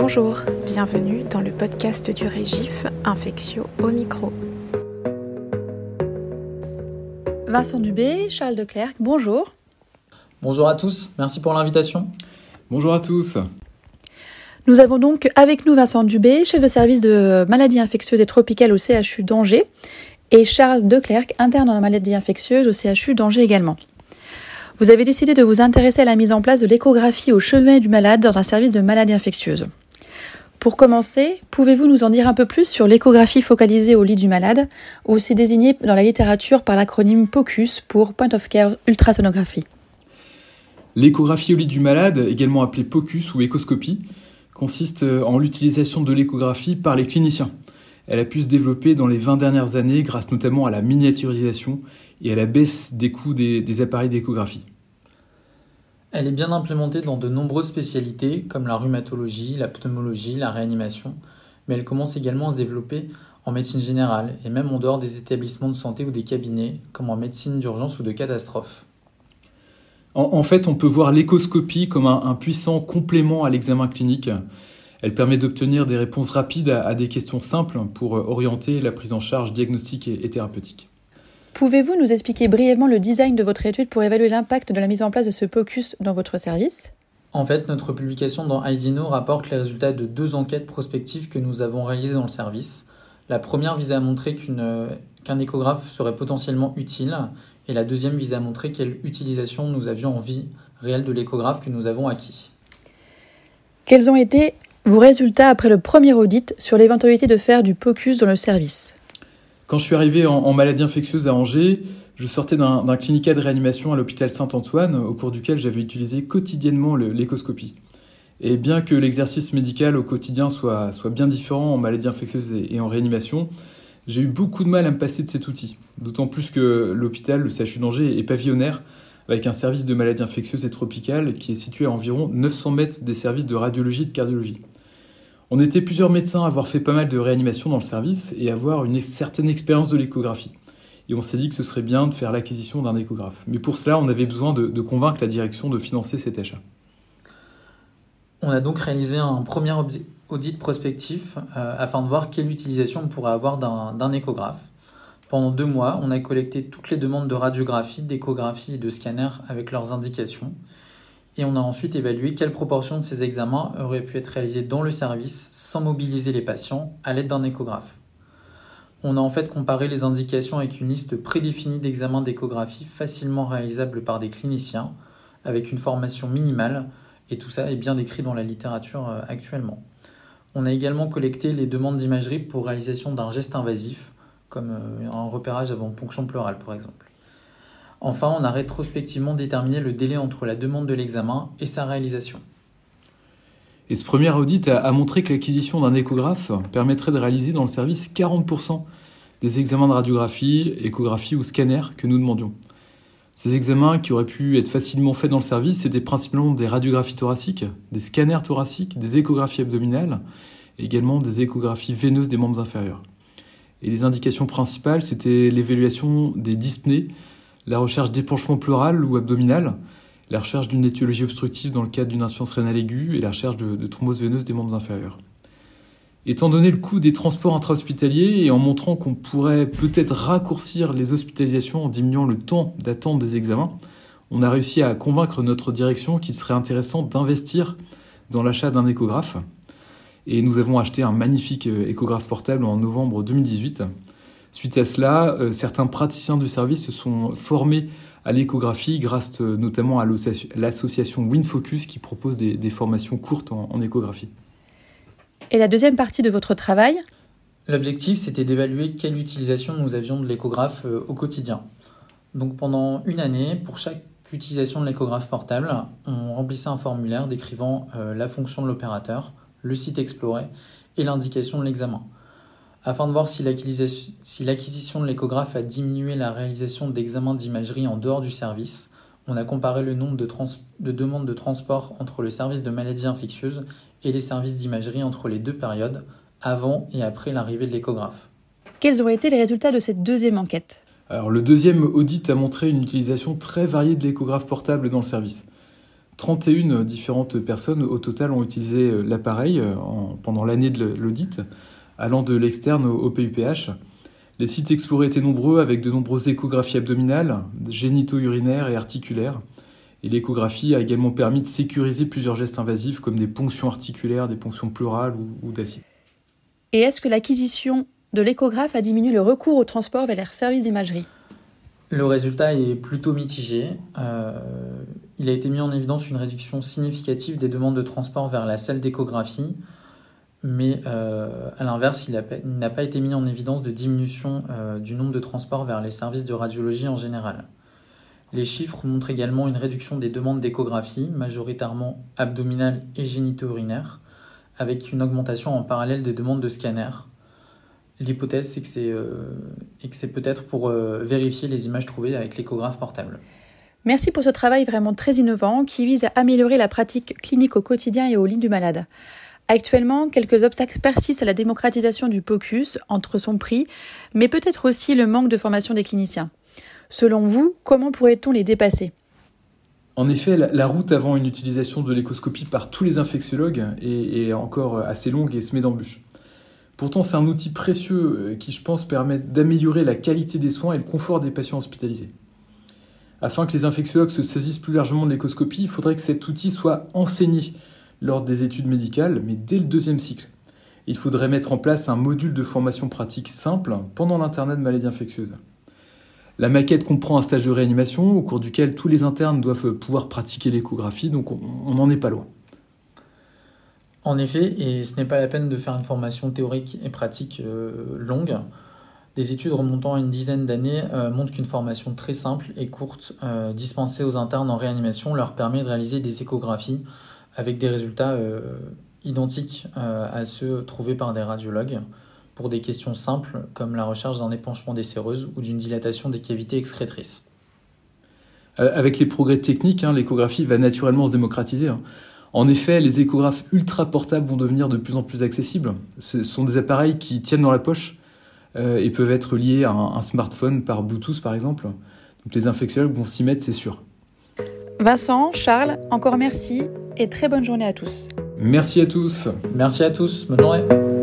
Bonjour, bienvenue dans le podcast du Régif Infectio au micro. Vincent Dubé, Charles Declercq, bonjour. Bonjour à tous, merci pour l'invitation. Bonjour à tous. Nous avons donc avec nous Vincent Dubé, chef de service de maladies infectieuses et tropicales au CHU d'Angers, et Charles Declercq, interne en maladies infectieuses au CHU d'Angers également. Vous avez décidé de vous intéresser à la mise en place de l'échographie au chevet du malade dans un service de maladies infectieuses. Pour commencer, pouvez-vous nous en dire un peu plus sur l'échographie focalisée au lit du malade, aussi désignée dans la littérature par l'acronyme POCUS pour Point of Care Ultrasonographie L'échographie au lit du malade, également appelée POCUS ou échoscopie, consiste en l'utilisation de l'échographie par les cliniciens. Elle a pu se développer dans les 20 dernières années grâce notamment à la miniaturisation et à la baisse des coûts des, des appareils d'échographie. Elle est bien implémentée dans de nombreuses spécialités comme la rhumatologie, la pneumologie, la réanimation, mais elle commence également à se développer en médecine générale et même en dehors des établissements de santé ou des cabinets, comme en médecine d'urgence ou de catastrophe. En, fait, on peut voir l'échoscopie comme un, puissant complément à l'examen clinique. Elle permet d'obtenir des réponses rapides à, des questions simples pour orienter la prise en charge diagnostique et thérapeutique. Pouvez-vous nous expliquer brièvement le design de votre étude pour évaluer l'impact de la mise en place de ce POCUS dans votre service? En fait, notre publication dans IDINO rapporte les résultats de deux enquêtes prospectives que nous avons réalisées dans le service. La première visait à montrer qu'un échographe serait potentiellement utile et la deuxième visait à montrer quelle utilisation nous avions en vie réelle de l'échographe que nous avons acquis. Quels ont été vos résultats après le premier audit sur l'éventualité de faire du POCUS dans le service? Quand je suis arrivé en, maladie infectieuse à Angers, je sortais d'un clinicat de réanimation à l'hôpital Saint-Antoine, au cours duquel j'avais utilisé quotidiennement l'échoscopie. Et bien que l'exercice médical au quotidien soit, soit, bien différent en maladie infectieuse et, en réanimation, j'ai eu beaucoup de mal à me passer de cet outil. D'autant plus que l'hôpital, le CHU d'Angers, est pavillonnaire, avec un service de maladie infectieuse et tropicale qui est situé à environ 900 mètres des services de radiologie et de cardiologie. On était plusieurs médecins à avoir fait pas mal de réanimation dans le service et avoir une certaine expérience de l'échographie. Et on s'est dit que ce serait bien de faire l'acquisition d'un échographe. Mais pour cela, on avait besoin de, convaincre la direction de financer cet achat. On a donc réalisé un premier audit prospectif euh, afin de voir quelle utilisation on pourrait avoir d'un échographe. Pendant deux mois, on a collecté toutes les demandes de radiographie, d'échographie et de scanner avec leurs indications et on a ensuite évalué quelle proportion de ces examens auraient pu être réalisés dans le service sans mobiliser les patients à l'aide d'un échographe. On a en fait comparé les indications avec une liste prédéfinie d'examens d'échographie facilement réalisables par des cliniciens, avec une formation minimale, et tout ça est bien décrit dans la littérature euh, actuellement. On a également collecté les demandes d'imagerie pour réalisation d'un geste invasif, comme euh, un repérage avant ponction pleurale par exemple. Enfin, on a rétrospectivement déterminé le délai entre la demande de l'examen et sa réalisation. Et ce premier audit a, montré que l'acquisition d'un échographe permettrait de réaliser dans le service 40% des examens de radiographie, échographie ou scanner que nous demandions. Ces examens qui auraient pu être facilement faits dans le service, c'était principalement des radiographies thoraciques, des scanners thoraciques, des échographies abdominales et également des échographies veineuses des membres inférieurs. Et les indications principales, c'était l'évaluation des dyspnées la recherche d'épanchement pleural ou abdominal, la recherche d'une étiologie obstructive dans le cadre d'une insuffisance rénale aiguë et la recherche de, thrombose veineuse des membres inférieurs. Étant donné le coût des transports intra-hospitaliers et en montrant qu'on pourrait peut-être raccourcir les hospitalisations en diminuant le temps d'attente des examens, on a réussi à convaincre notre direction qu'il serait intéressant d'investir dans l'achat d'un échographe. Et nous avons acheté un magnifique euh, échographe portable en novembre 2018 Suite à cela, euh, certains praticiens du service se sont formés à l'échographie grâce euh, notamment à l'association WinFocus qui propose des, formations courtes en, échographie. Et la deuxième partie de votre travail? L'objectif, c'était d'évaluer quelle utilisation nous avions de l'échographe euh, au quotidien. Donc pendant une année, pour chaque utilisation de l'échographe portable, on remplissait un formulaire décrivant la fonction de l'opérateur, le site exploré et l'indication de l'examen afin de voir si l'acquisition de l'échographe a diminué la réalisation d'examens d'imagerie en dehors du service. On a comparé le nombre de, de, demandes de transport entre le service de maladies infectieuses et les services d'imagerie entre les deux périodes, avant et après l'arrivée de l'échographe. Quels ont été les résultats de cette deuxième enquête? Alors, le deuxième audit a montré une utilisation très variée de l'échographe portable dans le service. 31 différentes personnes au total ont utilisé l'appareil pendant l'année de l'audit, allant de l'externe au PUPH. Les sites explorés étaient nombreux avec de nombreuses échographies abdominales, génito-urinaires et articulaires. Et l'échographie a également permis de sécuriser plusieurs gestes invasifs comme des ponctions articulaires, des ponctions pleurales ou, d'acide. Et est-ce que l'acquisition de l'échographe a diminué le recours au transport vers les services d'imagerie? Le résultat est plutôt mitigé. Euh, il a été mis en évidence une réduction significative des demandes de transport vers la salle d'échographie, mais euh, à l'inverse, il n'a pas été mis en évidence de diminution euh, du nombre de transports vers les services de radiologie en général. Les chiffres montrent également une réduction des demandes d'échographie, majoritairement abdominales et génito-urinaires, avec une augmentation en parallèle des demandes de scanner. L'hypothèse, c'est que c'est euh, peut-être pour vérifier les images trouvées avec l'échographe portable. Merci pour ce travail vraiment très innovant qui vise à améliorer la pratique clinique au quotidien et au lit du malade. Actuellement, quelques obstacles persistent à la démocratisation du POCUS entre son prix, mais peut-être aussi le manque de formation des cliniciens. Selon vous, comment pourrait-on les dépasser? En effet, la, route avant une utilisation de l'échoscopie par tous les infectiologues est, encore assez longue et semée d'embûches. Pourtant, c'est un outil précieux euh, qui, je pense, permet d'améliorer la qualité des soins et le confort des patients hospitalisés. Afin que les infectiologues se saisissent plus largement de l'échoscopie, il faudrait que cet outil soit enseigné lors des études médicales, mais dès le deuxième cycle. Il faudrait mettre en place un module de formation pratique simple pendant l'internat de maladies infectieuses. La maquette comprend un stage de réanimation au cours duquel tous les internes doivent pouvoir pratiquer l'échographie, donc on n'en est pas loin. En effet, et ce n'est pas la peine de faire une formation théorique et pratique euh, longue. Des études remontant à une dizaine d'années euh, montrent qu'une formation très simple et courte euh, dispensée aux internes en réanimation leur permet de réaliser des échographies avec des résultats euh, identiques euh, à ceux trouvés par des radiologues pour des questions simples comme la recherche d'un épanchement des séreuses ou d'une dilatation des cavités excrétrices. Euh, avec les progrès techniques, hein, l'échographie va naturellement se démocratiser. Hein. En effet, les échographes ultra portables vont devenir de plus en plus accessibles. Ce sont des appareils qui tiennent dans la poche et peuvent être liés à un, un, smartphone par Bluetooth par exemple. Donc les infectiologues vont s'y mettre, c'est sûr. Vincent, Charles, encore merci et très bonne journée à tous. Merci à tous. Merci à tous. Bonne journée.